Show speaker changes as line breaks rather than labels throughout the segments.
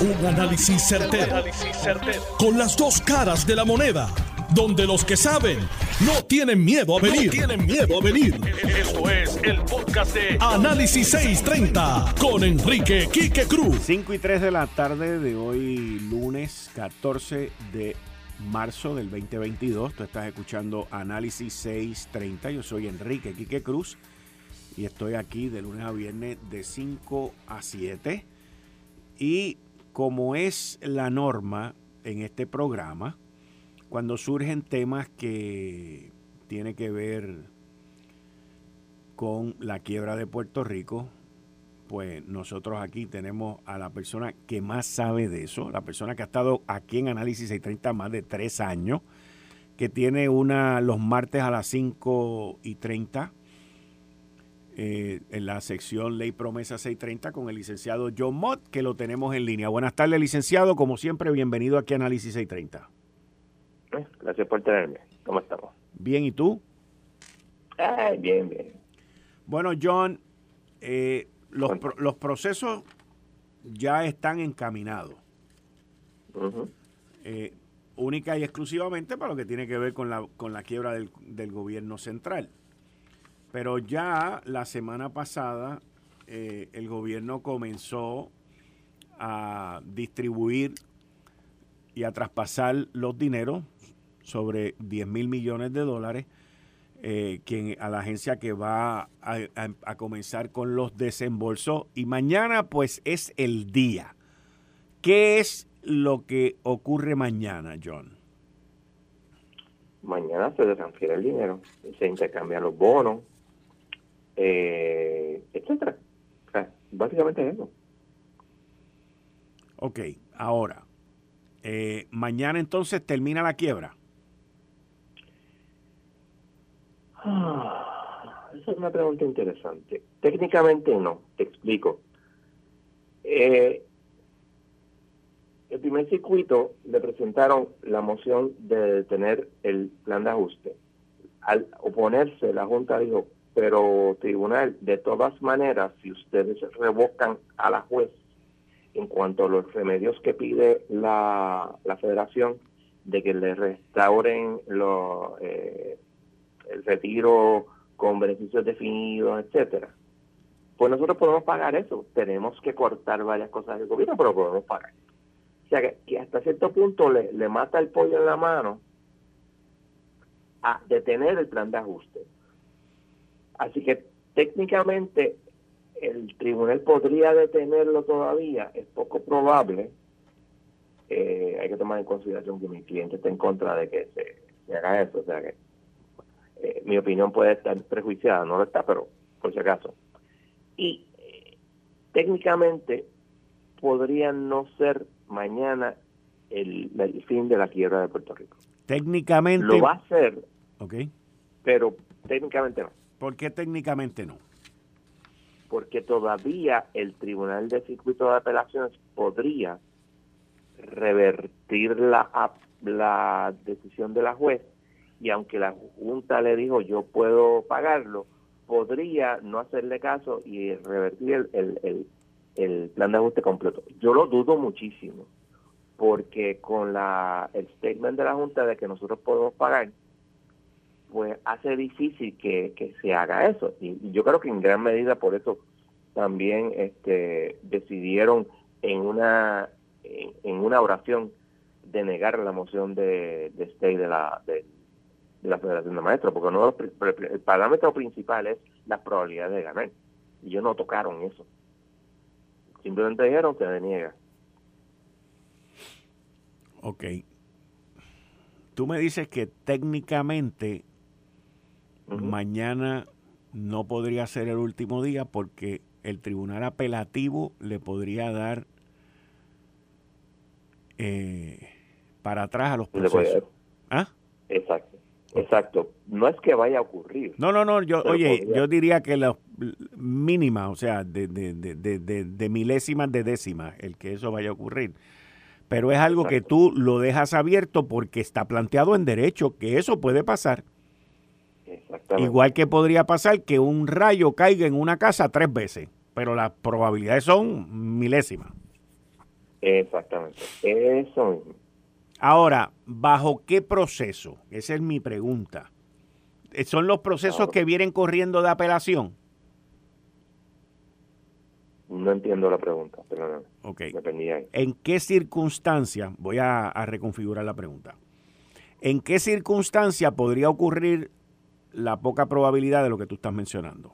Un análisis certero, Con las dos caras de la moneda. Donde los que saben no tienen miedo a venir. tienen miedo a venir. Esto es el podcast de Análisis 630 con Enrique Quique Cruz.
5 y 3 de la tarde de hoy, lunes 14 de marzo del 2022. Tú estás escuchando Análisis 630. Yo soy Enrique Quique Cruz y estoy aquí de lunes a viernes de 5 a 7. Y como es la norma en este programa, cuando surgen temas que tienen que ver con la quiebra de Puerto Rico, pues nosotros aquí tenemos a la persona que más sabe de eso, la persona que ha estado aquí en Análisis 630 más de tres años, que tiene una los martes a las 5 y 30 eh, en la sección Ley Promesa 630 con el licenciado John Mott, que lo tenemos en línea. Buenas tardes, licenciado. Como siempre, bienvenido aquí a Análisis 630.
Eh, gracias por tenerme. ¿Cómo estamos?
Bien, ¿y tú?
bien, bien.
Bueno, John, eh, los, los, procesos ya están encaminados. única y exclusivamente para lo que tiene que ver con la, con la quiebra del, del gobierno central. Pero ya la semana pasada eh, el gobierno comenzó a distribuir y a traspasar los dineros sobre 10 mil millones de dólares eh, a la agencia que va a, a, comenzar con los desembolsos. Y mañana pues es el día. ¿Qué es lo que ocurre mañana, John?
Mañana se transfiere el dinero, se intercambian los bonos, eh, etcétera. básicamente eso.
Ok, ahora, eh, mañana entonces termina la quiebra.
Ah, esa es una pregunta interesante. Técnicamente no, te explico. Eh, el primer circuito le presentaron la moción de detener el plan de ajuste. Al oponerse, la Junta dijo, pero tribunal, de todas maneras, si ustedes revocan a la juez en cuanto a los remedios que pide la, la federación de que le restauren lo, eh, el retiro con beneficios definidos, etcétera, pues nosotros podemos pagar eso. Tenemos que cortar varias cosas del gobierno, pero podemos pagar. O sea que, que hasta cierto punto le, le mata el pollo en la mano a detener el plan de ajuste. Así que técnicamente el tribunal podría detenerlo todavía, es poco probable. Eh, hay que tomar en consideración que mi cliente está en contra de que se, haga eso, o sea que eh, mi opinión puede estar prejuiciada, no lo está, pero por si acaso. Y eh, técnicamente podría no ser mañana el, el, fin de la quiebra de Puerto Rico.
Técnicamente.
Lo va a ser.
Ok.
Pero técnicamente no.
¿Por qué técnicamente no?
Porque todavía el Tribunal de Circuito de Apelaciones podría revertir la, decisión de la juez y aunque la Junta le dijo yo puedo pagarlo, podría no hacerle caso y revertir el, el, el, plan de ajuste completo. Yo lo dudo muchísimo, porque con la, el statement de la Junta de que nosotros podemos pagar, pues hace difícil que, se haga eso. Y, yo creo que en gran medida por eso también este, decidieron en una, en, una oración denegar la moción de, de stay de la, de, la Federación de Maestros, porque uno el parámetro principal es la probabilidad de ganar. Y ellos no tocaron eso. Simplemente dijeron que deniega.
Ok. Tú me dices que técnicamente Mañana no podría ser el último día porque el tribunal apelativo le podría dar eh, para atrás a los procesos.
¿Ah? Exacto. Exacto. No es que vaya a ocurrir.
No, no, no. Yo, oye, yo diría que la mínima, o sea, de, de, de, de, milésimas de décimas, el que eso vaya a ocurrir. Pero es algo que tú lo dejas abierto porque está planteado en derecho, que eso puede pasar. Igual que podría pasar que un rayo caiga en una casa tres veces, pero las probabilidades son milésimas.
Exactamente, eso mismo.
Ahora, ¿bajo qué proceso? Esa es mi pregunta. Eh, ¿Son los procesos que vienen corriendo de apelación?
No entiendo la pregunta.
Ok. ¿En qué circunstancia, voy a, reconfigurar la pregunta, ¿en qué circunstancia podría ocurrir la poca probabilidad de lo que tú estás mencionando?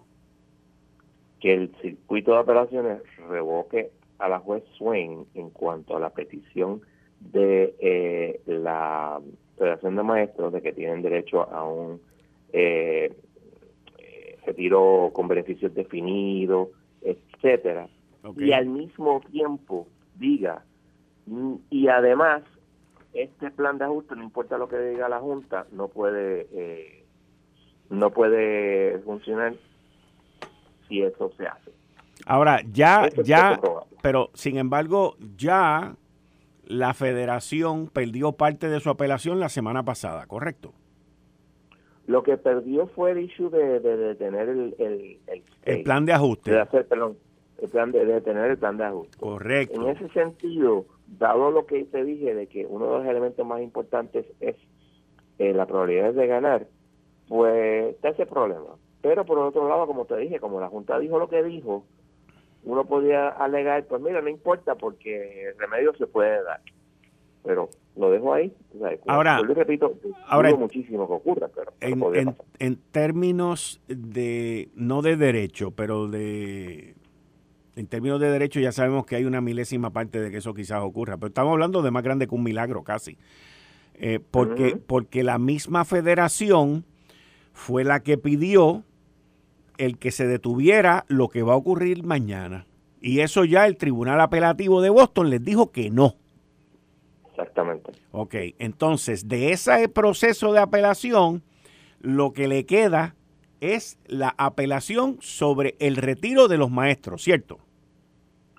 Que el circuito de apelaciones revoque a la juez Swain en cuanto a la petición de eh, la Federación de Maestros de que tienen derecho a un eh, retiro con beneficios definidos, etcétera, y al mismo tiempo diga y además este plan de ajuste no importa lo que diga la junta no puede eh, no puede funcionar si eso se hace
ahora ya ya pero sin embargo ya la federación perdió parte de su apelación la semana pasada, ¿correcto?
Lo que perdió fue el issue de, de, tener el, el,
el, plan de ajuste.
De hacer, perdón, el plan de, tener el plan de ajuste.
Correcto.
En ese sentido, dado lo que te dije de que uno de los elementos más importantes es eh, la probabilidad de ganar, pues está ese problema. Pero por otro lado, como te dije, como la Junta dijo lo que dijo, uno podía alegar, pues mira, no importa porque el remedio se puede dar. Pero lo dejo ahí.
ahora,
yo repito,
ahora
muchísimo que ocurra, pero
en, en, términos de, no de derecho, pero de, en términos de derecho ya sabemos que hay una milésima parte de que eso quizás ocurra, pero estamos hablando de más grande que un milagro casi. Eh, porque, porque la misma federación fue la que pidió el que se detuviera lo que va a ocurrir mañana. Y eso ya el Tribunal Apelativo de Boston les dijo que no.
Exactamente.
Ok, entonces de ese proceso de apelación, lo que le queda es la apelación sobre el retiro de los maestros, ¿cierto?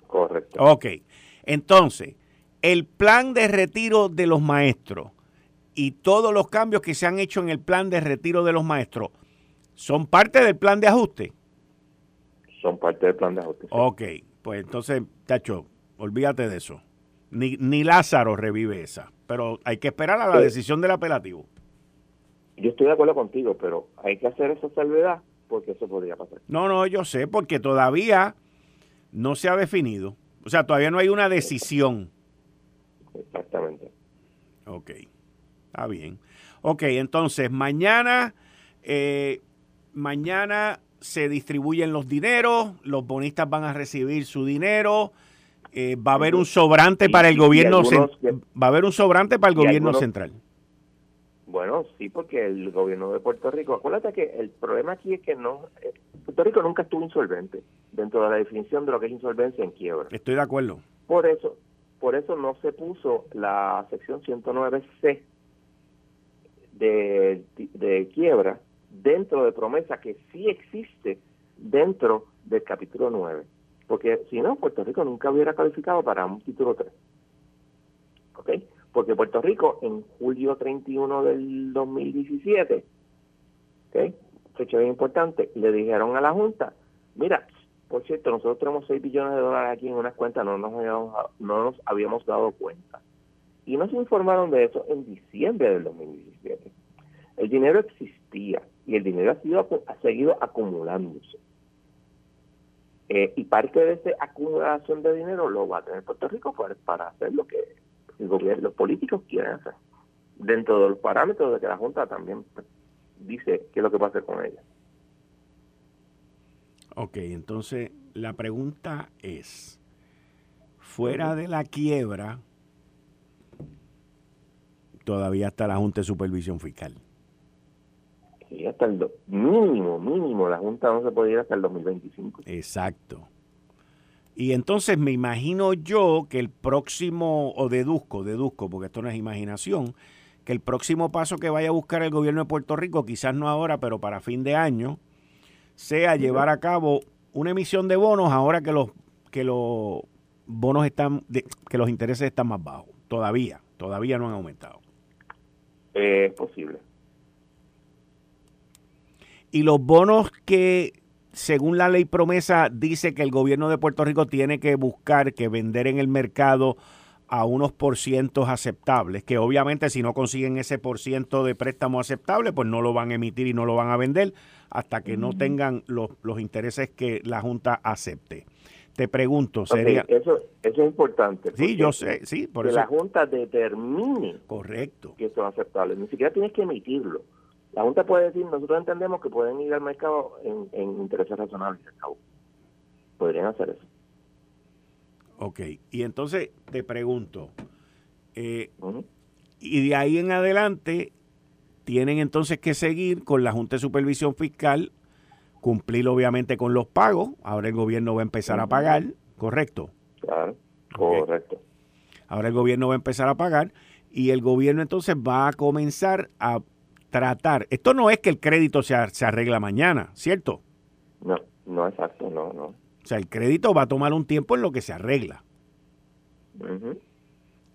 Correcto.
Ok, entonces, el plan de retiro de los maestros y todos los cambios que se han hecho en el plan de retiro de los maestros, ¿Son parte del plan de ajuste?
Son parte del plan de ajuste.
Ok, pues entonces, Tacho, olvídate de eso. Ni, ni Lázaro revive esa. Pero hay que esperar a la decisión del apelativo.
Yo estoy de acuerdo contigo, pero hay que hacer esa salvedad porque eso podría pasar.
No, no, yo sé, porque todavía no se ha definido. O sea, todavía no hay una decisión.
Exactamente.
Ok, está bien. Ok, entonces mañana eh, mañana se distribuyen los dineros, los bonistas van a recibir su dinero, eh, va a haber un sobrante para el gobierno va a haber un sobrante para el gobierno central.
Bueno, sí, porque el gobierno de Puerto Rico, acuérdate que el problema aquí es que no eh, Puerto Rico nunca estuvo insolvente dentro de la definición de lo que es insolvencia en quiebra.
Estoy de acuerdo.
Por eso, por eso no se puso la sección 109C de, de quiebra dentro de promesa que sí existe dentro del capítulo 9. Porque si no, Puerto Rico nunca hubiera calificado para un título 3. ¿Ok? Porque Puerto Rico en julio 31 del 2017, ¿ok? Fecha bien importante, le dijeron a la Junta, mira, por cierto, nosotros tenemos 6 billones de dólares aquí en unas cuentas, no nos habíamos, no nos habíamos dado cuenta. Y nos informaron de eso en diciembre del 2017. El dinero existía y el dinero ha, sido, ha seguido acumulándose. Eh, y parte de esa acumulación de dinero lo va a tener Puerto Rico para, hacer lo que el gobierno, los políticos quieren hacer, dentro de los parámetros de que la Junta también dice qué es lo que va a hacer con ella.
Ok, entonces la pregunta es, fuera de la quiebra, todavía está la Junta de Supervisión Fiscal
hasta el mínimo, mínimo, la Junta no se puede ir hasta el 2025.
Exacto. Y entonces me imagino yo que el próximo, o deduzco, deduzco, porque esto no es imaginación, que el próximo paso que vaya a buscar el gobierno de Puerto Rico, quizás no ahora, pero para fin de año, sea llevar a cabo una emisión de bonos ahora que los que los bonos están, que los intereses están más bajos. Todavía, todavía no han aumentado.
Es posible
y los bonos que según la ley promesa, dice que el gobierno de Puerto Rico tiene que buscar que vender en el mercado a unos porcientos aceptables, que obviamente si no consiguen ese por ciento de préstamo aceptable, pues no lo van a emitir y no lo van a vender hasta que no tengan los, los intereses que la Junta acepte. Te pregunto, sería...
eso, eso es importante.
Sí, yo sé, sí,
por que la Junta determine
Correcto.
que esto es aceptable. Ni siquiera tienes que emitirlo. La Junta puede decir, nosotros entendemos que pueden ir al mercado en, en intereses razonables. Podrían hacer eso.
Ok, y entonces te pregunto, eh, y de ahí en adelante tienen entonces que seguir con la Junta de Supervisión Fiscal, cumplir obviamente con los pagos, ahora el gobierno va a empezar a pagar, ¿correcto?
Claro, correcto.
Ahora el gobierno va a empezar a pagar y el gobierno entonces va a comenzar a tratar, esto no es que el crédito se, se arregla mañana, ¿cierto?
No, no exacto, no, no.
O sea, el crédito va a tomar un tiempo en lo que se arregla.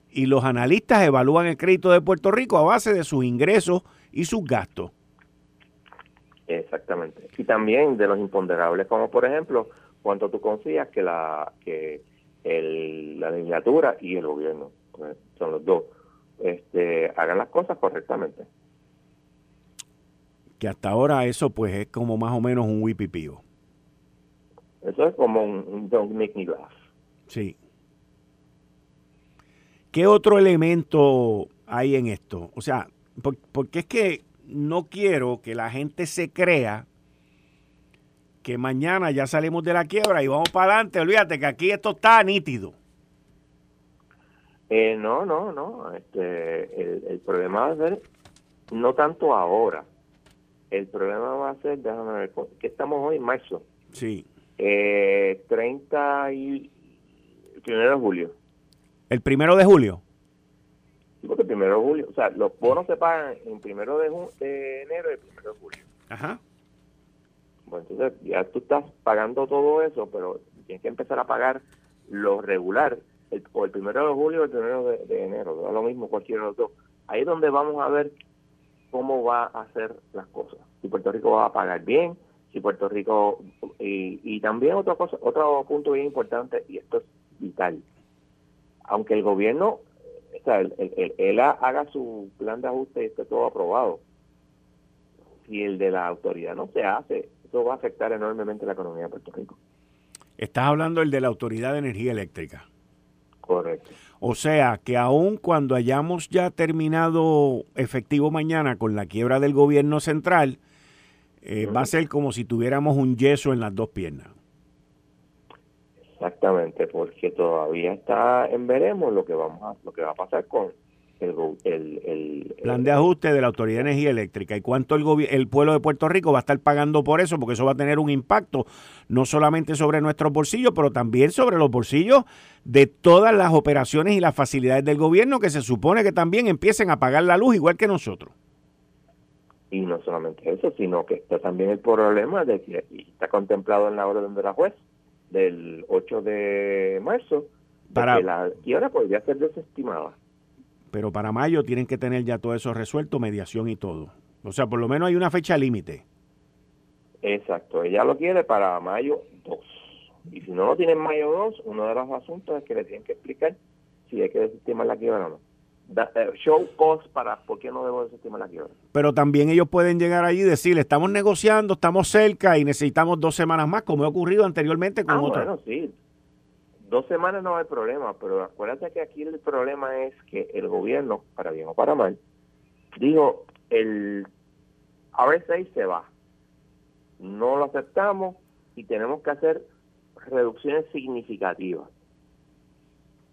Y los analistas evalúan el crédito de Puerto Rico a base de sus ingresos y sus gastos.
Exactamente. Y también de los imponderables, como por ejemplo, cuánto tú confías que la que la legislatura y el gobierno, pues, son los dos, este, hagan las cosas correctamente.
Que hasta ahora eso pues es como más o menos un wipipío.
Eso es como un, Don't Make Me Laugh.
Sí. ¿Qué otro elemento hay en esto? O sea, porque es que no quiero que la gente se crea que mañana ya salimos de la quiebra y vamos para adelante. Olvídate que aquí esto está nítido.
Eh, no, no, no. Este, el, problema va a ser no tanto ahora. El problema va a ser, déjame ver, que estamos hoy en marzo.
Sí.
Eh, 30 y... El primero de julio.
¿El primero de julio?
Sí, porque el primero de julio. O sea, los bonos se pagan en primero de, enero y el primero de julio.
Ajá.
Bueno, entonces ya tú estás pagando todo eso, pero tienes que empezar a pagar lo regular, el, o el primero de julio o el primero de, enero, da lo mismo cualquiera de los dos. Ahí es donde vamos a ver cómo va a hacer las cosas. Si Puerto Rico va a pagar bien, si Puerto Rico y, también otra cosa otro punto bien importante y esto es vital. Aunque el gobierno o sea, él, haga su plan de ajuste y esté todo aprobado si el de la autoridad no se hace eso va a afectar enormemente la economía de Puerto Rico.
Estás hablando del de la autoridad de energía eléctrica.
Correcto
o sea que aun cuando hayamos ya terminado efectivo mañana con la quiebra del gobierno central eh, va a ser como si tuviéramos un yeso en las dos piernas.
Exactamente, porque todavía está en veremos lo que vamos a, lo que va a pasar con el, el,
plan de ajuste de la Autoridad de Energía Eléctrica y cuánto el, el pueblo de Puerto Rico va a estar pagando por eso, porque eso va a tener un impacto no solamente sobre nuestros bolsillos, pero también sobre los bolsillos de todas las operaciones y las facilidades del gobierno que se supone que también empiecen a pagar la luz igual que nosotros.
Y no solamente eso, sino que está también el problema de que está contemplado en la orden de la juez del 8 de marzo, para, que la quiebra podría ser desestimada.
Pero para mayo tienen que tener ya todo eso resuelto, mediación y todo. O sea, por lo menos hay una fecha límite.
Exacto, ella lo quiere para mayo 2. Y si no lo tiene en mayo 2, uno de los asuntos es que le tienen que explicar si hay que desestimar la quiebra o no. Eh, show cause para por qué no debo desestimar la quiebra.
Pero también ellos pueden llegar allí y decir, estamos negociando, estamos cerca y necesitamos dos semanas más, como ha ocurrido anteriormente con ah,
Bueno, sí. Dos semanas no hay problema, pero acuérdate que aquí el problema es que el gobierno, para bien o para mal, dijo, el RSA se va. No lo aceptamos y tenemos que hacer reducciones significativas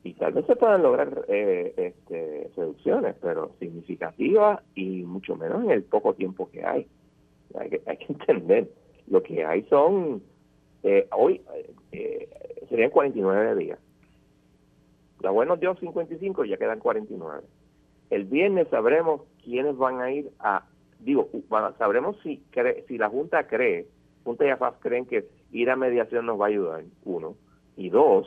y tal vez se puedan lograr eh, este, reducciones, pero significativas y mucho menos en el poco tiempo que hay. Hay que, hay que entender, lo que hay son, eh, hoy eh, serían 49 días. La web nos dio 55 y ya quedan 49. El viernes sabremos quiénes van a ir a, digo, sabremos si si la Junta cree, Junta y AFAS creen que ir a mediación nos va a ayudar, uno, y dos,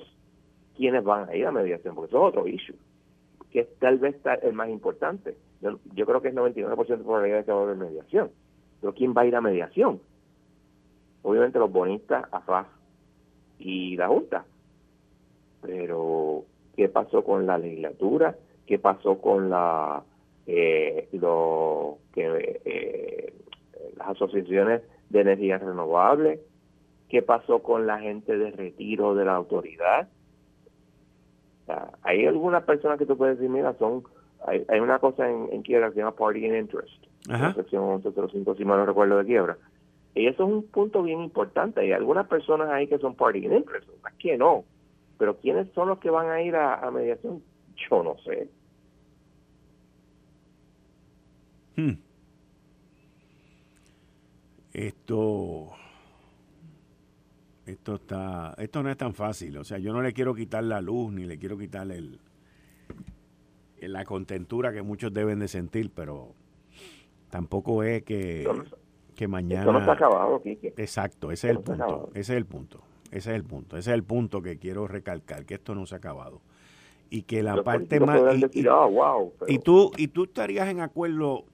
quiénes van a ir a mediación, porque eso es otro issue, que tal vez el más importante. Yo, creo que es 99% de probabilidad de que va a haber mediación, pero ¿quién va a ir a mediación? Obviamente los bonistas, AFAS y la Junta. Pero, ¿qué pasó con la legislatura? ¿Qué pasó con la eh, lo que eh, las asociaciones de energías renovables? ¿Qué pasó con la gente de retiro de la autoridad? hay algunas personas que tú puedes decir, mira, son hay, hay una cosa en, en quiebra que se llama party in interest, la sección 1105, si mal no recuerdo de quiebra. Y eso es un punto bien importante. Hay algunas personas ahí que son party in interest, otras que no. Pero ¿quiénes son los que van a ir a, mediación? Yo no sé.
Hmm. Esto esto está esto no es tan fácil o sea yo no le quiero quitar la luz ni le quiero quitar el, la contentura que muchos deben de sentir pero tampoco es que, que mañana
esto no está acabado
exacto ese es el punto ese es el punto ese es el punto ese es el punto que quiero recalcar que esto no se ha acabado. Y que la parte más y,
ah,
y tú y tú estarías en acuerdo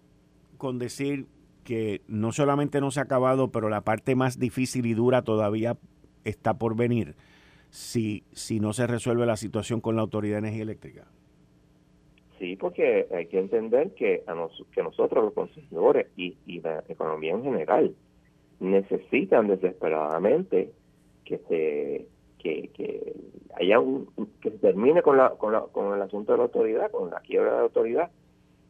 con decir que no solamente no se ha acabado, pero la parte más difícil y dura todavía está por venir si, si no se resuelve la situación con la Autoridad de Energía Eléctrica?
Sí, porque hay que entender que, a que nosotros los consumidores y, y, la economía en general necesitan desesperadamente que se que, que haya un que se termine con la, con la con el asunto de la autoridad, con la quiebra de la autoridad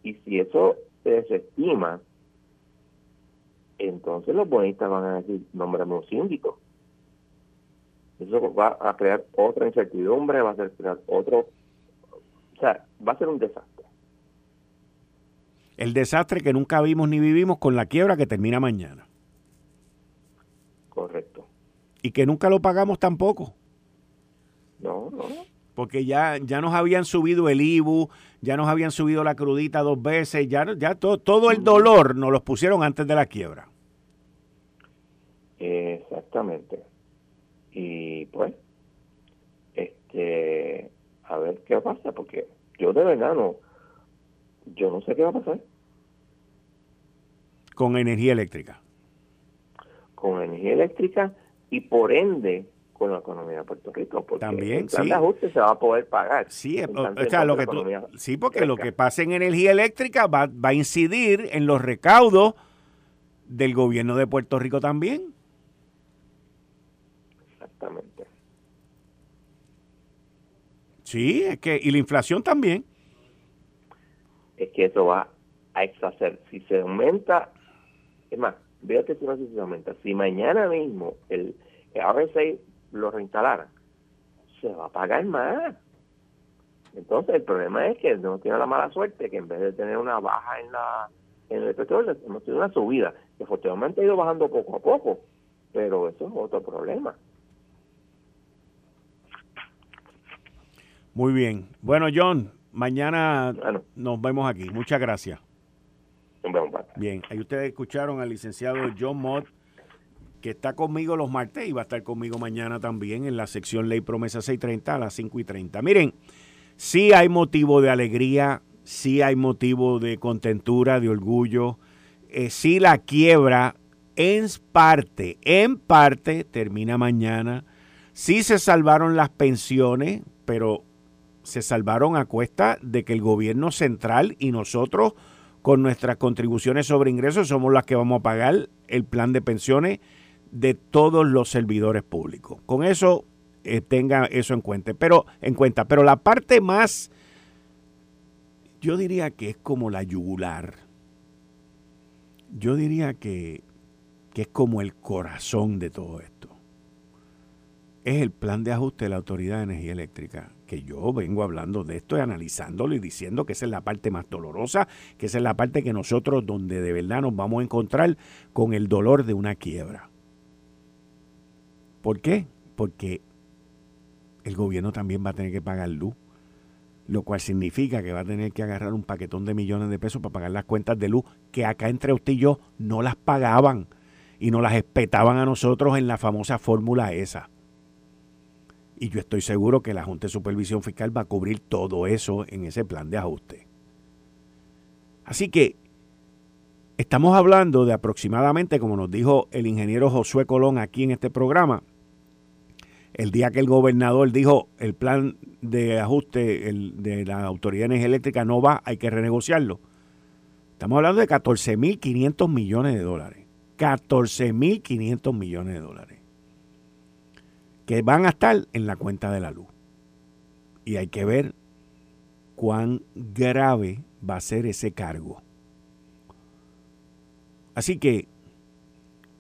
y si eso se desestima entonces los bonistas van a decir, nombrame un síndico. Eso va a crear otra incertidumbre, va a crear otro, o sea, va a ser un desastre.
El desastre que nunca vimos ni vivimos con la quiebra que termina mañana.
Correcto.
Y que nunca lo pagamos tampoco.
No, no.
Porque ya, ya nos habían subido el IBU, ya nos habían subido la crudita dos veces, ya, ya todo, todo el dolor nos lo pusieron antes de la quiebra.
Exactamente. Y pues, este, a ver qué pasa, porque yo de verdad no, yo no sé qué va a pasar.
Con energía eléctrica.
Con energía eléctrica y por ende con la economía de Puerto Rico. Porque
También,
el plan
sí.
de ajuste se va a poder pagar.
Sí, o, sea, lo que sí porque lo que pase en energía eléctrica va, va a incidir en los recaudos del gobierno de Puerto Rico también.
Exactamente.
Sí, es que, y la inflación también.
Es que eso va a exacerbar. Si se aumenta, es más, fíjate si no se aumenta. Si mañana mismo el, el RSA lo reinstalara, se va a pagar más. Entonces, el problema es que no tiene la mala suerte que en vez de tener una baja en la en el petróleo, hemos tenido una subida, que efectivamente ha ido bajando poco a poco, pero eso es otro problema.
Muy bien. Bueno, John, mañana nos vemos aquí. Muchas gracias. Bien, ahí ustedes escucharon al licenciado John Mott, que está conmigo los martes y va a estar conmigo mañana también en la sección Ley Promesa 630 a las 5 y 30. Miren, sí hay motivo de alegría, sí hay motivo de contentura, de orgullo. Eh, sí la quiebra en parte, en parte termina mañana. Sí se salvaron las pensiones, pero se salvaron a cuesta de que el gobierno central y nosotros con nuestras contribuciones sobre ingresos somos las que vamos a pagar el plan de pensiones de todos los servidores públicos. Con eso eh, tenga eso en cuenta. Pero en cuenta, pero la parte más yo diría que es como la yugular. Yo diría que, que es como el corazón de todo esto. Es el plan de ajuste de la Autoridad de Energía Eléctrica que yo vengo hablando de esto y analizándolo y diciendo que esa es la parte más dolorosa, que esa es la parte que nosotros donde de verdad nos vamos a encontrar con el dolor de una quiebra. ¿Por qué? Porque el gobierno también va a tener que pagar luz, lo cual significa que va a tener que agarrar un paquetón de millones de pesos para pagar las cuentas de luz que acá entre usted y yo no las pagaban y no las espetaban a nosotros en la famosa fórmula esa. Y yo estoy seguro que la Junta de Supervisión Fiscal va a cubrir todo eso en ese plan de ajuste. Así que Estamos hablando de aproximadamente, como nos dijo el ingeniero Josué Colón aquí en este programa, el día que el gobernador dijo el plan de ajuste de la Autoridad de Energía Eléctrica no va, hay que renegociarlo. Estamos hablando de 14.500 millones de dólares. 14.500 millones de dólares. Que van a estar en la cuenta de la luz. Y hay que ver cuán grave va a ser ese cargo. Así que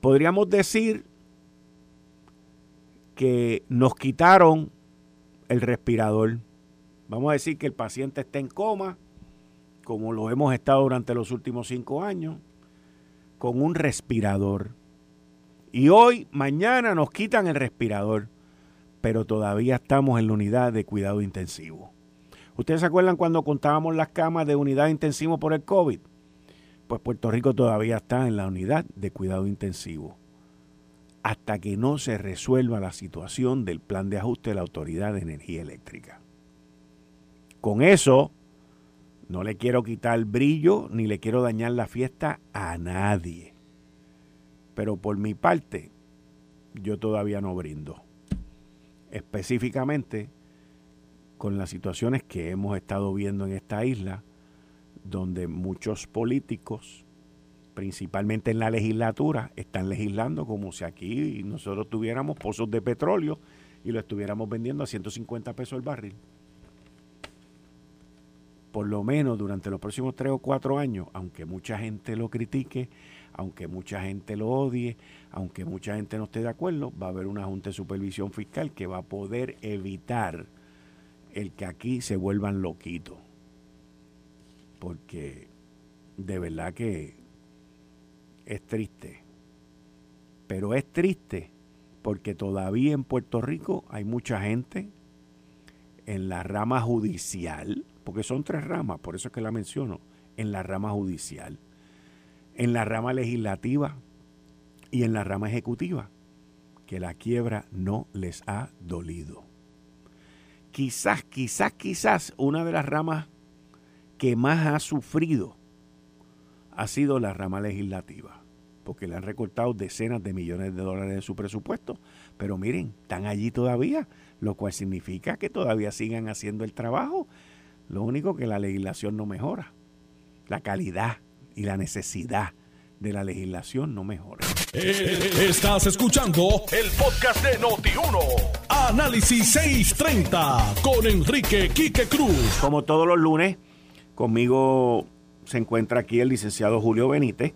podríamos decir que nos quitaron el respirador. Vamos a decir que el paciente está en coma, como lo hemos estado durante los últimos cinco años, con un respirador. Y hoy, mañana nos quitan el respirador, pero todavía estamos en la unidad de cuidado intensivo. ¿Ustedes se acuerdan cuando contábamos las camas de unidad intensivo por el COVID? Pues Puerto Rico todavía está en la unidad de cuidado intensivo hasta que no se resuelva la situación del plan de ajuste de la Autoridad de Energía Eléctrica. Con eso, no le quiero quitar brillo ni le quiero dañar la fiesta a nadie. Pero por mi parte, yo todavía no brindo. Específicamente con las situaciones que hemos estado viendo en esta isla, donde muchos políticos principalmente en la legislatura, están legislando como si aquí nosotros tuviéramos pozos de petróleo y lo estuviéramos vendiendo a 150 pesos el barril. Por lo menos durante los próximos tres o cuatro años, aunque mucha gente lo critique, aunque mucha gente lo odie, aunque mucha gente no esté de acuerdo, va a haber una Junta de Supervisión Fiscal que va a poder evitar el que aquí se vuelvan loquitos. Porque de verdad que es triste. Pero es triste porque todavía en Puerto Rico hay mucha gente en la rama judicial, porque son tres ramas, por eso es que la menciono, en la rama judicial, en la rama legislativa y en la rama ejecutiva, que la quiebra no les ha dolido. Quizás, quizás, quizás una de las ramas que más ha sufrido ha sido la rama legislativa porque le han recortado decenas de millones de dólares de su presupuesto. Pero miren, están allí todavía, lo cual significa que todavía sigan haciendo el trabajo. Lo único que la legislación no mejora. La calidad y la necesidad de la legislación no mejora.
Eh, estás escuchando el podcast de Noti1. Análisis 630 con Enrique Quique Cruz.
Como todos los lunes, conmigo se encuentra aquí el licenciado Julio Benítez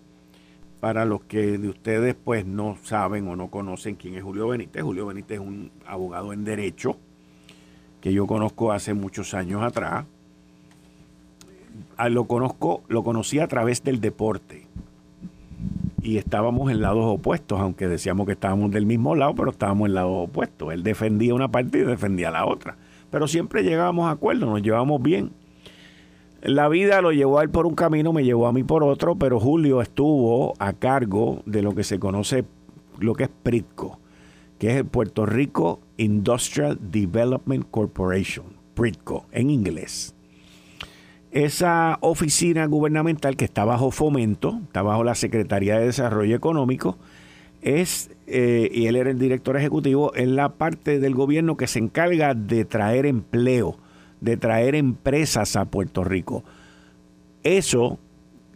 para los que de ustedes pues no saben o no conocen quién es Julio Benítez, Julio Benítez es un abogado en derecho que yo conozco hace muchos años atrás. Lo conozco, lo conocí a través del deporte. Y estábamos en lados opuestos, aunque decíamos que estábamos del mismo lado, pero estábamos en lados opuestos. Él defendía una parte y defendía la otra. Pero siempre llegábamos a acuerdo, nos llevábamos bien. La vida lo llevó a él por un camino, me llevó a mí por otro, pero Julio estuvo a cargo de lo que se conoce, lo que es PRITCO, que es el Puerto Rico Industrial Development Corporation, PRITCO en inglés. Esa oficina gubernamental que está bajo fomento, está bajo la Secretaría de Desarrollo Económico, es, eh, y él era el director ejecutivo, es la parte del gobierno que se encarga de traer empleo de traer empresas a Puerto Rico. Eso,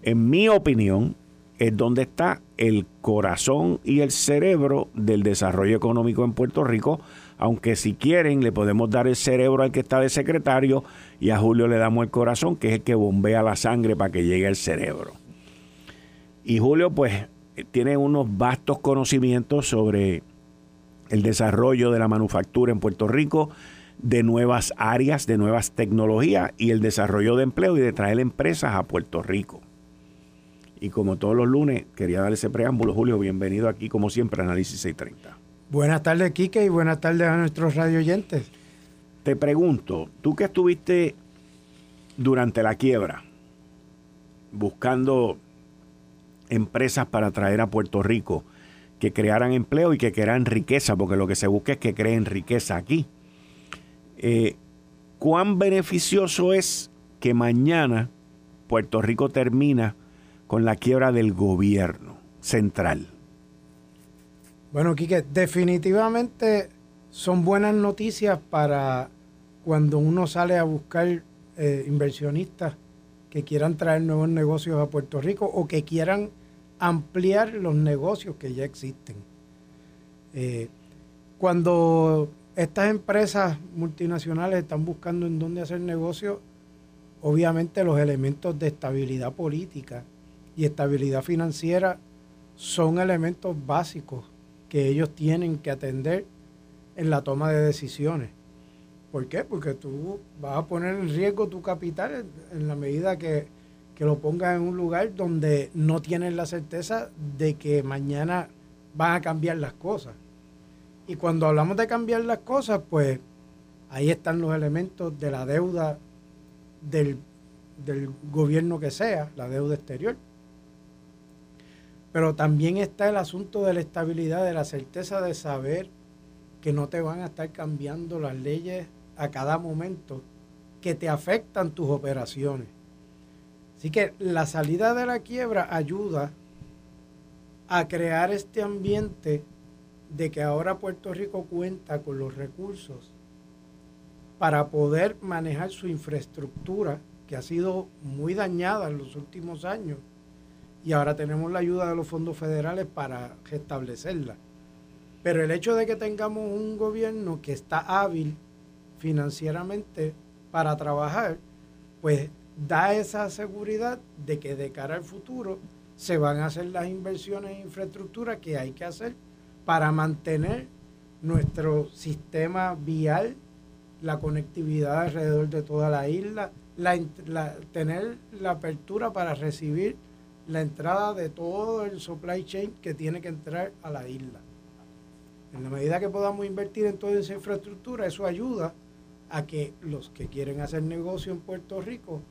en mi opinión, es donde está el corazón y el cerebro del desarrollo económico en Puerto Rico, aunque si quieren le podemos dar el cerebro al que está de secretario y a Julio le damos el corazón, que es el que bombea la sangre para que llegue al cerebro. Y Julio pues tiene unos vastos conocimientos sobre el desarrollo de la manufactura en Puerto Rico, de nuevas áreas, de nuevas tecnologías y el desarrollo de empleo y de traer empresas a Puerto Rico. Y como todos los lunes, quería dar ese preámbulo. Julio, bienvenido aquí, como siempre, a Análisis 630.
Buenas tardes, Quique, y buenas tardes a nuestros radio oyentes.
Te pregunto, tú que estuviste durante la quiebra buscando empresas para traer a Puerto Rico que crearan empleo y que crearan riqueza, porque lo que se busca es que creen riqueza aquí. Eh, ¿Cuán beneficioso es que mañana Puerto Rico termina con la quiebra del gobierno central?
Bueno, Quique, definitivamente son buenas noticias para cuando uno sale a buscar eh, inversionistas que quieran traer nuevos negocios a Puerto Rico o que quieran ampliar los negocios que ya existen. Eh, cuando estas empresas multinacionales están buscando en dónde hacer negocio, obviamente los elementos de estabilidad política y estabilidad financiera son elementos básicos que ellos tienen que atender en la toma de decisiones. ¿Por qué? Porque tú vas a poner en riesgo tu capital en la medida que, que lo pongas en un lugar donde no tienes la certeza de que mañana van a cambiar las cosas. Y cuando hablamos de cambiar las cosas, pues ahí están los elementos de la deuda del, del gobierno que sea, la deuda exterior. Pero también está el asunto de la estabilidad, de la certeza de saber que no te van a estar cambiando las leyes a cada momento que te afectan tus operaciones. Así que la salida de la quiebra ayuda a crear este ambiente de que ahora Puerto Rico cuenta con los recursos para poder manejar su infraestructura, que ha sido muy dañada en los últimos años, y ahora tenemos la ayuda de los fondos federales para restablecerla. Pero el hecho de que tengamos un gobierno que está hábil financieramente para trabajar, pues da esa seguridad de que de cara al futuro se van a hacer las inversiones en infraestructura que hay que hacer para mantener nuestro sistema vial, la conectividad alrededor de toda la isla, tener la apertura para recibir la entrada de todo el supply chain que tiene que entrar a la isla. En la medida que podamos invertir en toda esa infraestructura, eso ayuda a que los que quieren hacer negocio en Puerto Rico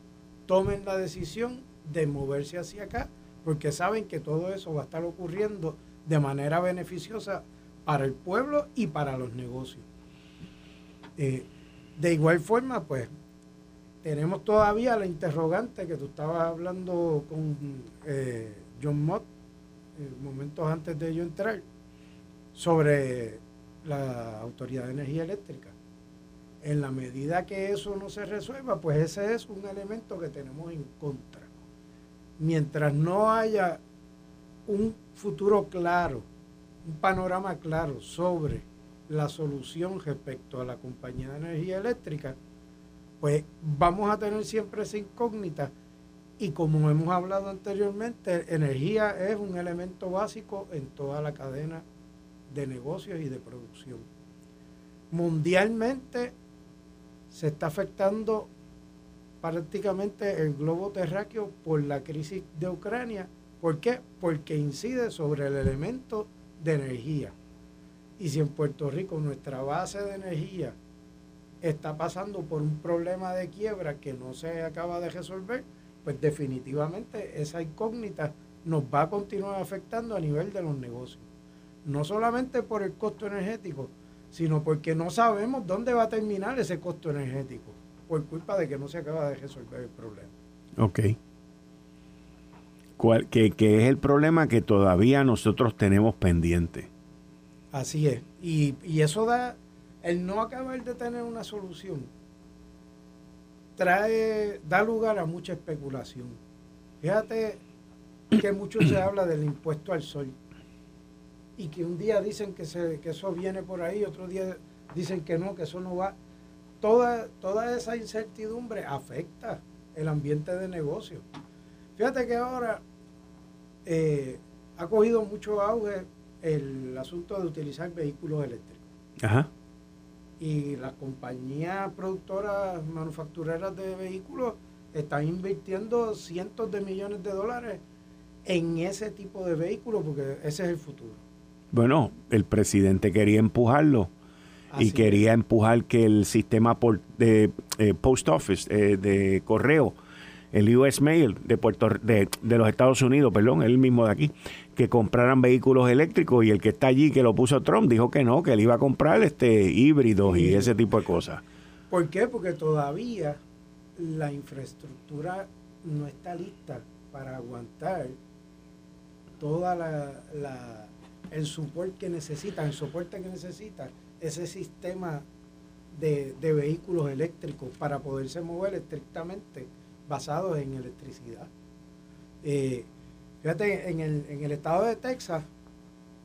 tomen la decisión de moverse hacia acá, porque saben que todo eso va a estar ocurriendo de manera beneficiosa para el pueblo y para los negocios. Eh, de igual forma, pues, tenemos todavía la interrogante que tú estabas hablando con eh, John Mott, eh, momentos antes de yo entrar, sobre la Autoridad de Energía Eléctrica. En la medida que eso no se resuelva, pues ese es un elemento que tenemos en contra. Mientras no haya un futuro claro, un panorama claro sobre la solución respecto a la compañía de energía eléctrica, pues vamos a tener siempre esa incógnita y como hemos hablado anteriormente, energía es un elemento básico en toda la cadena de negocios y de producción. Mundialmente se está afectando prácticamente el globo terráqueo por la crisis de Ucrania. ¿Por qué? Porque incide sobre el elemento de energía. Y si en Puerto Rico nuestra base de energía está pasando por un problema de quiebra que no se acaba de resolver, pues definitivamente esa incógnita nos va a continuar afectando a nivel de los negocios no solamente por el costo energético, sino porque no sabemos dónde va a terminar ese costo energético, por culpa de que no se acaba de resolver el problema.
Ok. ¿Cuál, que, es el problema que todavía nosotros tenemos pendiente.
Así es. Y, y eso da, el no acabar de tener una solución, trae, da lugar a mucha especulación. Fíjate que mucho se habla del impuesto al sol y que un día dicen que, se, que eso viene por ahí, otro día dicen que no, que eso no va. Toda, toda esa incertidumbre afecta el ambiente de negocio. Fíjate que ahora eh, ha cogido mucho auge el asunto de utilizar vehículos eléctricos. Ajá. Y las compañías productoras, manufactureras de vehículos están invirtiendo cientos de millones de dólares en ese tipo de vehículos porque ese es el futuro.
Bueno, el presidente quería empujarlo y quería empujar que el sistema de eh, post office eh, de correo, el US Mail de Puerto de, de, los Estados Unidos, perdón, él mismo de aquí, que compraran vehículos eléctricos y el que está allí que lo puso Trump dijo que no, que él iba a comprar este híbridos y ese tipo de cosas.
¿Por qué? Porque todavía la infraestructura no está lista para aguantar toda la, el soporte que necesita, el soporte que necesita ese sistema de, vehículos eléctricos para poderse mover estrictamente basados en electricidad. Eh, fíjate, en el, en el estado de Texas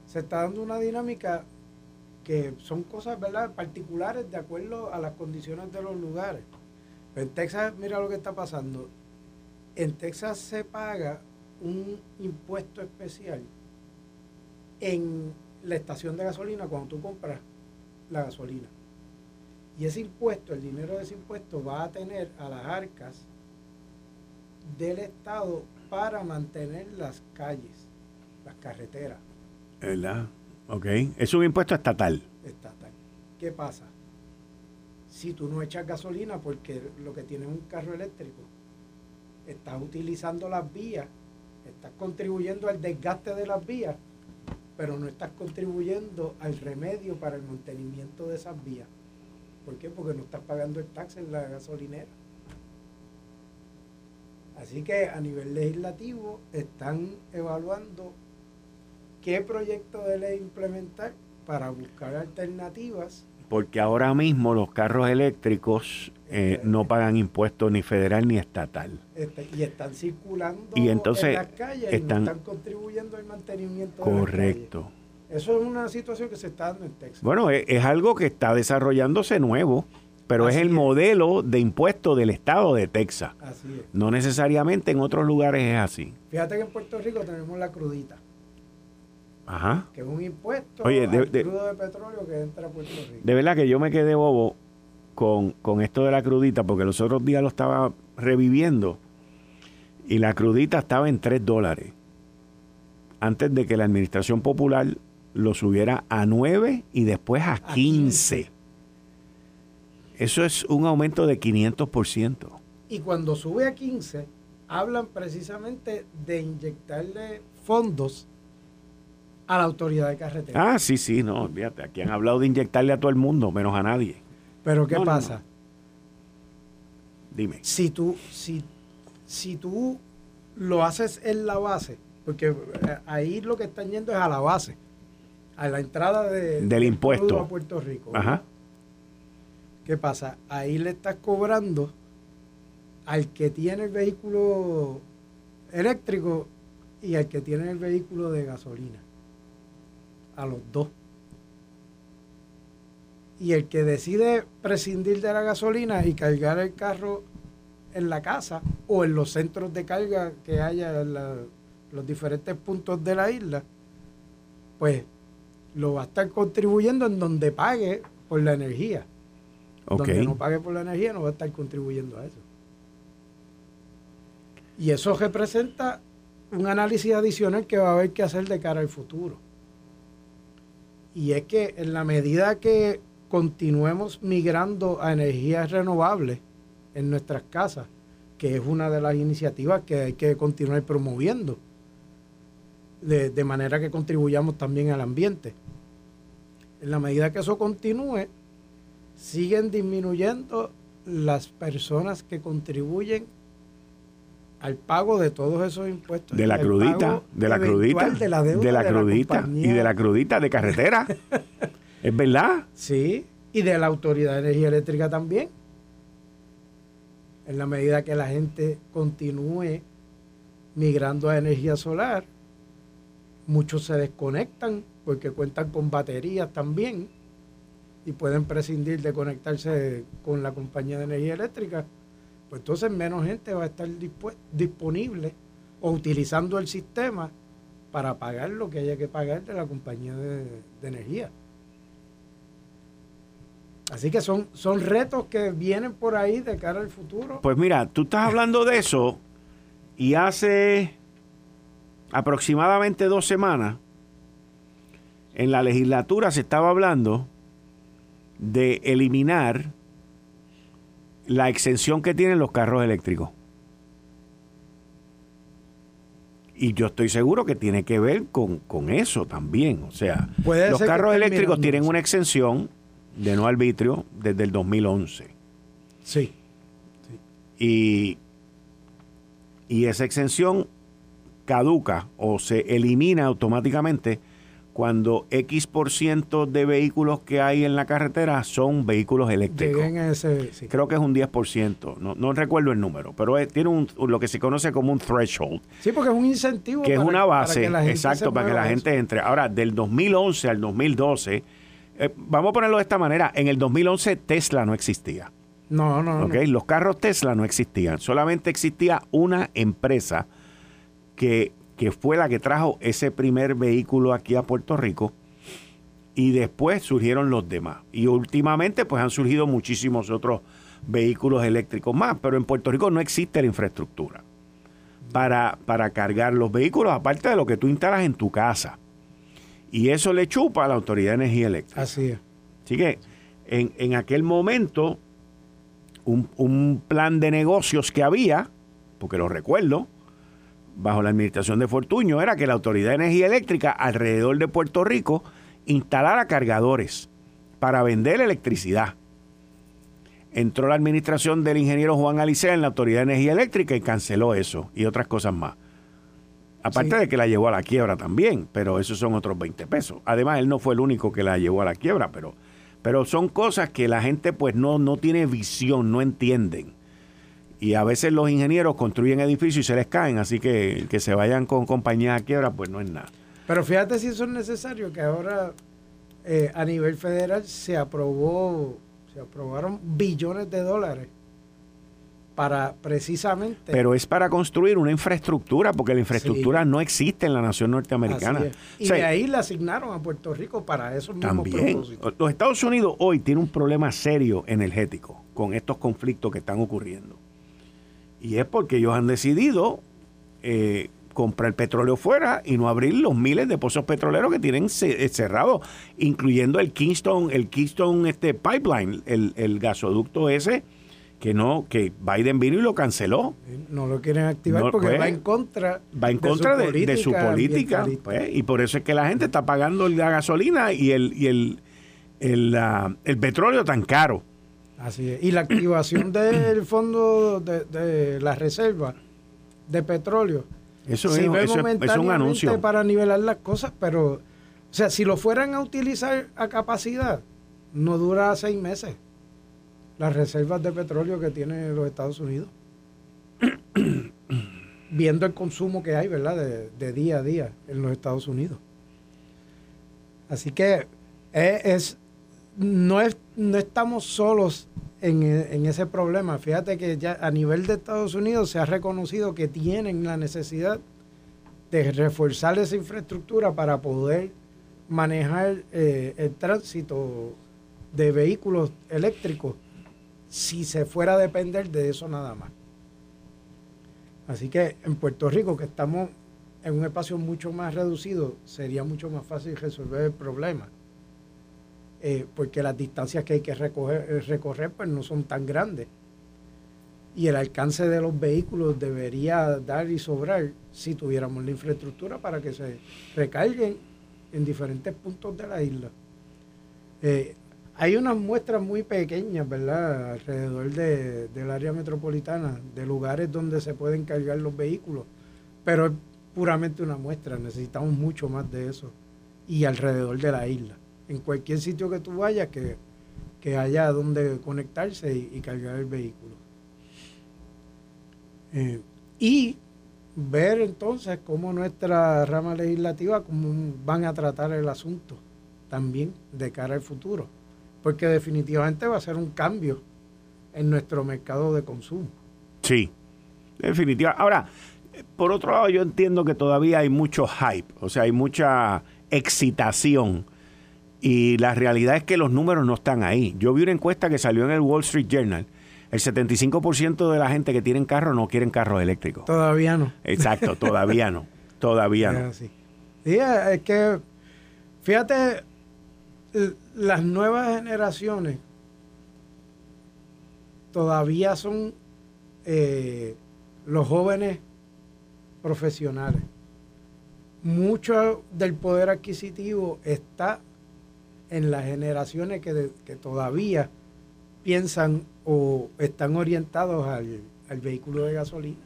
se está dando una dinámica que son cosas ¿verdad? particulares de acuerdo a las condiciones de los lugares. en Texas, mira lo que está pasando. En Texas se paga un impuesto especial en la estación de gasolina cuando tú compras la gasolina. Y ese impuesto, el dinero de ese impuesto va a tener a las arcas del Estado para mantener las calles, las carreteras.
¿Verdad? Ok. Es un impuesto estatal.
Estatal. ¿Qué pasa? Si tú no echas gasolina porque lo que tienes es un carro eléctrico, estás utilizando las vías, estás contribuyendo al desgaste de las vías, pero no estás contribuyendo al remedio para el mantenimiento de esas vías. ¿Por qué? Porque no estás pagando el tax en la gasolinera. Así que a nivel legislativo están evaluando qué proyecto de ley implementar para buscar alternativas.
Porque ahora mismo los carros eléctricos eh, este, no pagan impuestos ni federal ni estatal.
Este, y están circulando
y entonces
en las calles están, y están contribuyendo al mantenimiento
correcto.
de Eso es una situación que se está dando en Texas.
Bueno, es, algo que está desarrollándose nuevo, pero es el modelo de impuesto del estado de Texas.
Así es.
No necesariamente en otros lugares es así.
Fíjate que en Puerto Rico tenemos la crudita.
Ajá.
Que es un impuesto de, al crudo de petróleo que entra a Puerto Rico.
De verdad que yo me quedé bobo con, esto de la crudita, porque los otros días lo estaba reviviendo y la crudita estaba en 3 dólares. Antes de que la administración popular lo subiera a 9 y después a 15. Eso es un aumento de 500%.
Y cuando sube a 15, hablan precisamente de inyectarle fondos a la autoridad de carretera.
Ah, sí, sí, no, fíjate, aquí han hablado de inyectarle a todo el mundo, menos a nadie.
Pero ¿qué pasa?
Dime.
Si tú, si, si tú lo haces en la base, porque eh, ahí lo que están yendo es a la base, a la entrada de,
del impuesto
a Puerto Rico.
Ajá.
¿Qué pasa? Ahí le estás cobrando al que tiene el vehículo eléctrico y al que tiene el vehículo de gasolina. A los dos y el que decide prescindir de la gasolina y cargar el carro en la casa o en los centros de carga que haya en los diferentes puntos de la isla, pues lo va a estar contribuyendo en donde pague por la energía. Donde no pague por la energía no va a estar contribuyendo a eso. Y eso representa un análisis adicional que va a haber que hacer de cara al futuro. Y es que en la medida que continuemos migrando a energías renovables en nuestras casas, que es una de las iniciativas que hay que continuar promoviendo, de, manera que contribuyamos también al ambiente. En la medida que eso continúe, siguen disminuyendo las personas que contribuyen al pago de todos esos impuestos.
De la crudita, de la crudita, de la, de la crudita y de la crudita de carretera. ¿Es verdad?
Sí, y de la Autoridad de Energía Eléctrica también. En la medida que la gente continúe migrando a energía solar, muchos se desconectan porque cuentan con baterías también y pueden prescindir de conectarse con la compañía de energía eléctrica, pues entonces menos gente va a estar disponible o utilizando el sistema para pagar lo que haya que pagar de la compañía de energía. Así que son, son retos que vienen por ahí de cara al futuro.
Pues mira, tú estás hablando de eso y hace aproximadamente dos semanas en la legislatura se estaba hablando de eliminar la exención que tienen los carros eléctricos. Y yo estoy seguro que tiene que ver con, eso también. O sea, los carros eléctricos tienen una exención de no arbitrio desde el 2011.
Sí.
Y y esa exención caduca o se elimina automáticamente cuando X por ciento de vehículos que hay en la carretera son vehículos eléctricos. Creo que es un 10%, no, no recuerdo el número, pero tiene un, lo que se conoce como un threshold.
Sí, porque es un incentivo.
Que es una base, exacto, para que la gente entre. Ahora, del 2011 al 2012, eh, vamos a ponerlo de esta manera, en el 2011 Tesla no existía.
No, no,
okay, Los carros Tesla no existían, solamente existía una empresa que que fue la que trajo ese primer vehículo aquí a Puerto Rico y después surgieron los demás. Y últimamente pues han surgido muchísimos otros vehículos eléctricos más, pero en Puerto Rico no existe la infraestructura para, para cargar los vehículos, aparte de lo que tú instalas en tu casa. Y eso le chupa a la Autoridad de Energía Eléctrica.
Así es.
Así que en, en aquel momento, un, un plan de negocios que había, porque lo recuerdo, bajo la administración de Fortuño era que la Autoridad de Energía Eléctrica alrededor de Puerto Rico instalara cargadores para vender electricidad. Entró la administración del ingeniero Juan Alicea en la Autoridad de Energía Eléctrica y canceló eso y otras cosas más. Aparte de que la llevó a la quiebra también, pero esos son otros 20 pesos. Además, él no fue el único que la llevó a la quiebra, pero, pero son cosas que la gente pues no, no tiene visión, no entienden y a veces los ingenieros construyen edificios y se les caen, así que que se vayan con compañías a quiebra, pues no es nada.
Pero fíjate si eso es necesario, que ahora eh, a nivel federal se aprobó, se aprobaron billones de dólares para precisamente...
Pero es para construir una infraestructura, porque la infraestructura no existe en la nación norteamericana.
Y de ahí le asignaron a Puerto Rico para esos mismos
también, Los Estados Unidos hoy tienen un problema serio energético con estos conflictos que están ocurriendo. Y es porque ellos han decidido eh, comprar petróleo fuera y no abrir los miles de pozos petroleros que tienen eh, cerrados, incluyendo el Kingston, el Kingston este pipeline, el, gasoducto ese que no, que Biden vino y lo canceló.
No lo quieren activar porque pues, va en contra,
va en contra de, su política. Pues, y por eso es que la gente está pagando la gasolina y el, y el, el, el petróleo tan caro.
Así es. Y la activación del fondo de, la reserva de petróleo.
Eso, es, un anuncio.
Para nivelar las cosas, pero, o sea, si lo fueran a utilizar a capacidad, no dura seis meses las reservas de petróleo que tienen los Estados Unidos. Viendo el consumo que hay, ¿verdad? De, de, día a día en los Estados Unidos. Así que es no, es, no estamos solos en, ese problema. Fíjate que ya a nivel de Estados Unidos se ha reconocido que tienen la necesidad de reforzar esa infraestructura para poder manejar eh, el tránsito de vehículos eléctricos si se fuera a depender de eso nada más. Así que en Puerto Rico, que estamos en un espacio mucho más reducido, sería mucho más fácil resolver el problema. Eh, porque las distancias que hay que recoger, eh, recorrer pues no son tan grandes. Y el alcance de los vehículos debería dar y sobrar si tuviéramos la infraestructura para que se recarguen en diferentes puntos de la isla. Eh, hay unas muestras muy pequeñas, ¿verdad?, alrededor del área metropolitana, de lugares donde se pueden cargar los vehículos, pero es puramente una muestra, necesitamos mucho más de eso y alrededor de la isla en cualquier sitio que tú vayas que, haya donde conectarse y, cargar el vehículo. Eh, y ver entonces cómo nuestra rama legislativa cómo van a tratar el asunto también de cara al futuro, porque definitivamente va a ser un cambio en nuestro mercado de consumo.
Sí, definitivamente. Ahora, por otro lado, yo entiendo que todavía hay mucho hype, o sea, hay mucha excitación y la realidad es que los números no están ahí. Yo vi una encuesta que salió en el Wall Street Journal. El 75% de la gente que tienen carro no quieren carros eléctricos.
Todavía no.
Exacto, todavía no. Todavía no.
Sí, es que, fíjate, las nuevas generaciones todavía son eh, los jóvenes profesionales. Mucho del poder adquisitivo está en las generaciones que, que todavía piensan o están orientados al, vehículo de gasolina.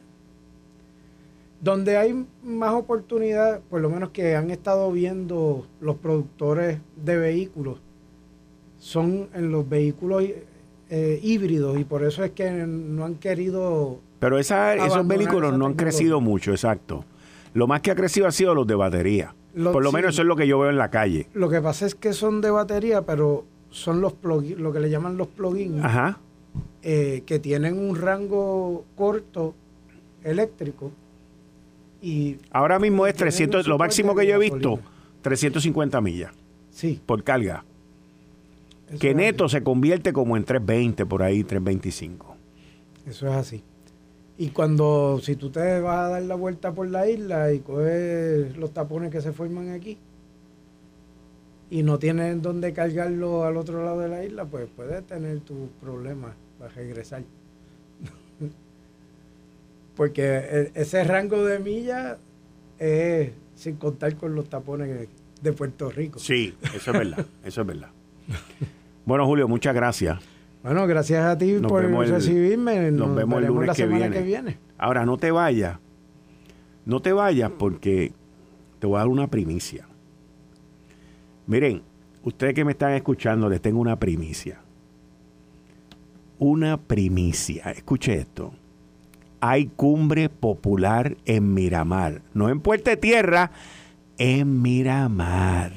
Donde hay más oportunidad, por lo menos que han estado viendo los productores de vehículos, son en los vehículos eh, híbridos y por eso es que no han querido...
Pero esos vehículos no han crecido mucho, exacto. Lo más que ha crecido ha sido los de batería. Por lo menos eso es lo que yo veo en la calle.
Lo que pasa es que son de batería, pero son los lo que le llaman los plugins, eh, que tienen un rango corto eléctrico. Y
Ahora mismo es 300, lo máximo que yo he visto, 350 millas.
Sí.
Por carga. que neto se convierte como en 320 por ahí, 325.
Eso es así. Y cuando, si tú te vas a dar la vuelta por la isla y coges los tapones que se forman aquí y no tienes dónde cargarlo al otro lado de la isla, pues puedes tener tus problemas para regresar. Porque e, ese rango de millas es sin contar con los tapones de Puerto Rico.
Sí, eso es verdad, eso es verdad. Bueno, Julio, muchas gracias.
Bueno, gracias a ti por recibirme.
Nos, vemos el lunes que viene.
que viene.
Ahora, no te vayas. No te vayas porque te voy a dar una primicia. Miren, ustedes que me están escuchando, les tengo una primicia. Una primicia. Escuche esto hay cumbre popular en Miramar. No en Puerto Tierra, en Miramar.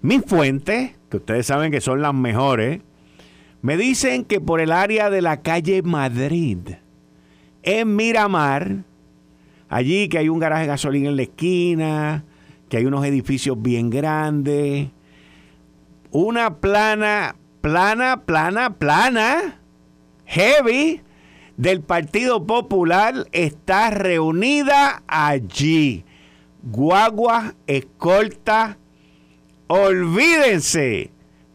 Mis fuentes, que ustedes saben que son las mejores, me dicen que por el área de la calle Madrid, en Miramar, allí que hay un garaje de gasolina en la esquina, que hay unos edificios bien grandes, una plana, plana, plana, plana, heavy, del Partido Popular está reunida allí. Guagua, escolta, olvídense,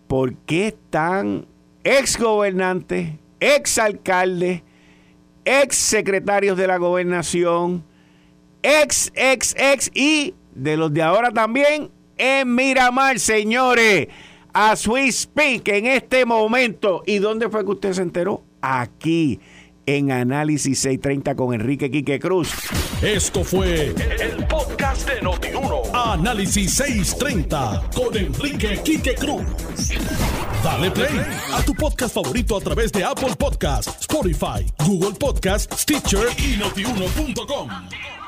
porque están ex gobernantes, ex alcaldes, ex secretarios de la gobernación, ex, ex, ex y de los de ahora también en Miramar, señores. A we speak en este momento. ¿Y dónde fue que usted se enteró? Aquí en Análisis 630 con Enrique Quique Cruz.
Esto fue el, podcast de Notiuno. Análisis 630 con Enrique Quique Cruz. Dale play a tu podcast favorito a través de Apple Podcasts, Spotify, Google Podcasts, Stitcher y notiuno.com.